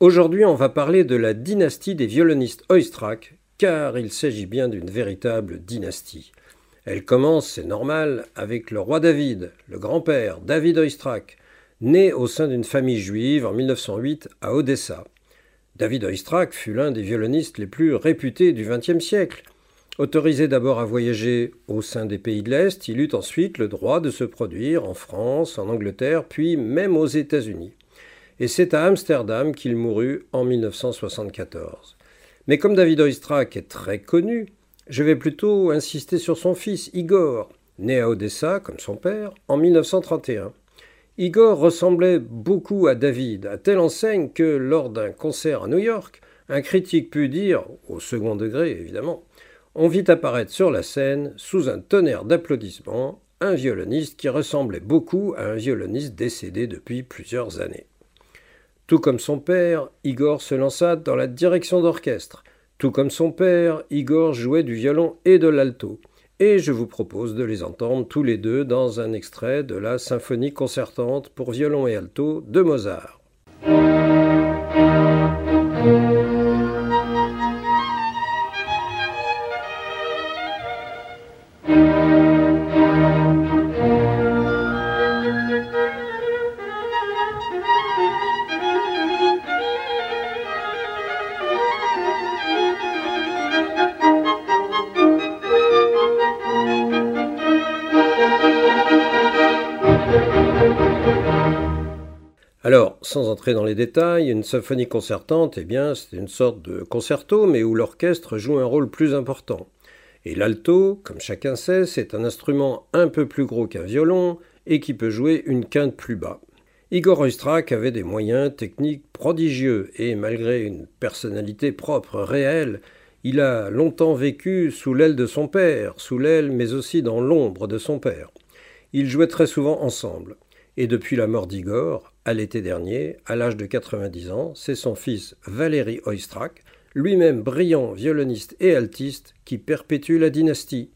Aujourd'hui, on va parler de la dynastie des violonistes Oistrakh, car il s'agit bien d'une véritable dynastie. Elle commence, c'est normal, avec le roi David, le grand-père David Oistrakh, né au sein d'une famille juive en 1908 à Odessa. David Oistrakh fut l'un des violonistes les plus réputés du XXe siècle. Autorisé d'abord à voyager au sein des pays de l'Est, il eut ensuite le droit de se produire en France, en Angleterre, puis même aux États-Unis et c'est à Amsterdam qu'il mourut en 1974. Mais comme David Oistrakh est très connu, je vais plutôt insister sur son fils Igor, né à Odessa comme son père en 1931. Igor ressemblait beaucoup à David, à telle enseigne que lors d'un concert à New York, un critique put dire, au second degré évidemment, on vit apparaître sur la scène, sous un tonnerre d'applaudissements, un violoniste qui ressemblait beaucoup à un violoniste décédé depuis plusieurs années. Tout comme son père, Igor se lança dans la direction d'orchestre. Tout comme son père, Igor jouait du violon et de l'alto. Et je vous propose de les entendre tous les deux dans un extrait de la symphonie concertante pour violon et alto de Mozart. Alors, sans entrer dans les détails, une symphonie concertante, eh bien, c'est une sorte de concerto, mais où l'orchestre joue un rôle plus important. Et l'alto, comme chacun sait, c'est un instrument un peu plus gros qu'un violon et qui peut jouer une quinte plus bas. Igor Oistrakh avait des moyens techniques prodigieux et malgré une personnalité propre, réelle, il a longtemps vécu sous l'aile de son père, sous l'aile mais aussi dans l'ombre de son père. Ils jouaient très souvent ensemble. Et depuis la mort d'Igor, à l'été dernier, à l'âge de 90 ans, c'est son fils Valéry Oistrakh, lui-même brillant violoniste et altiste, qui perpétue la dynastie.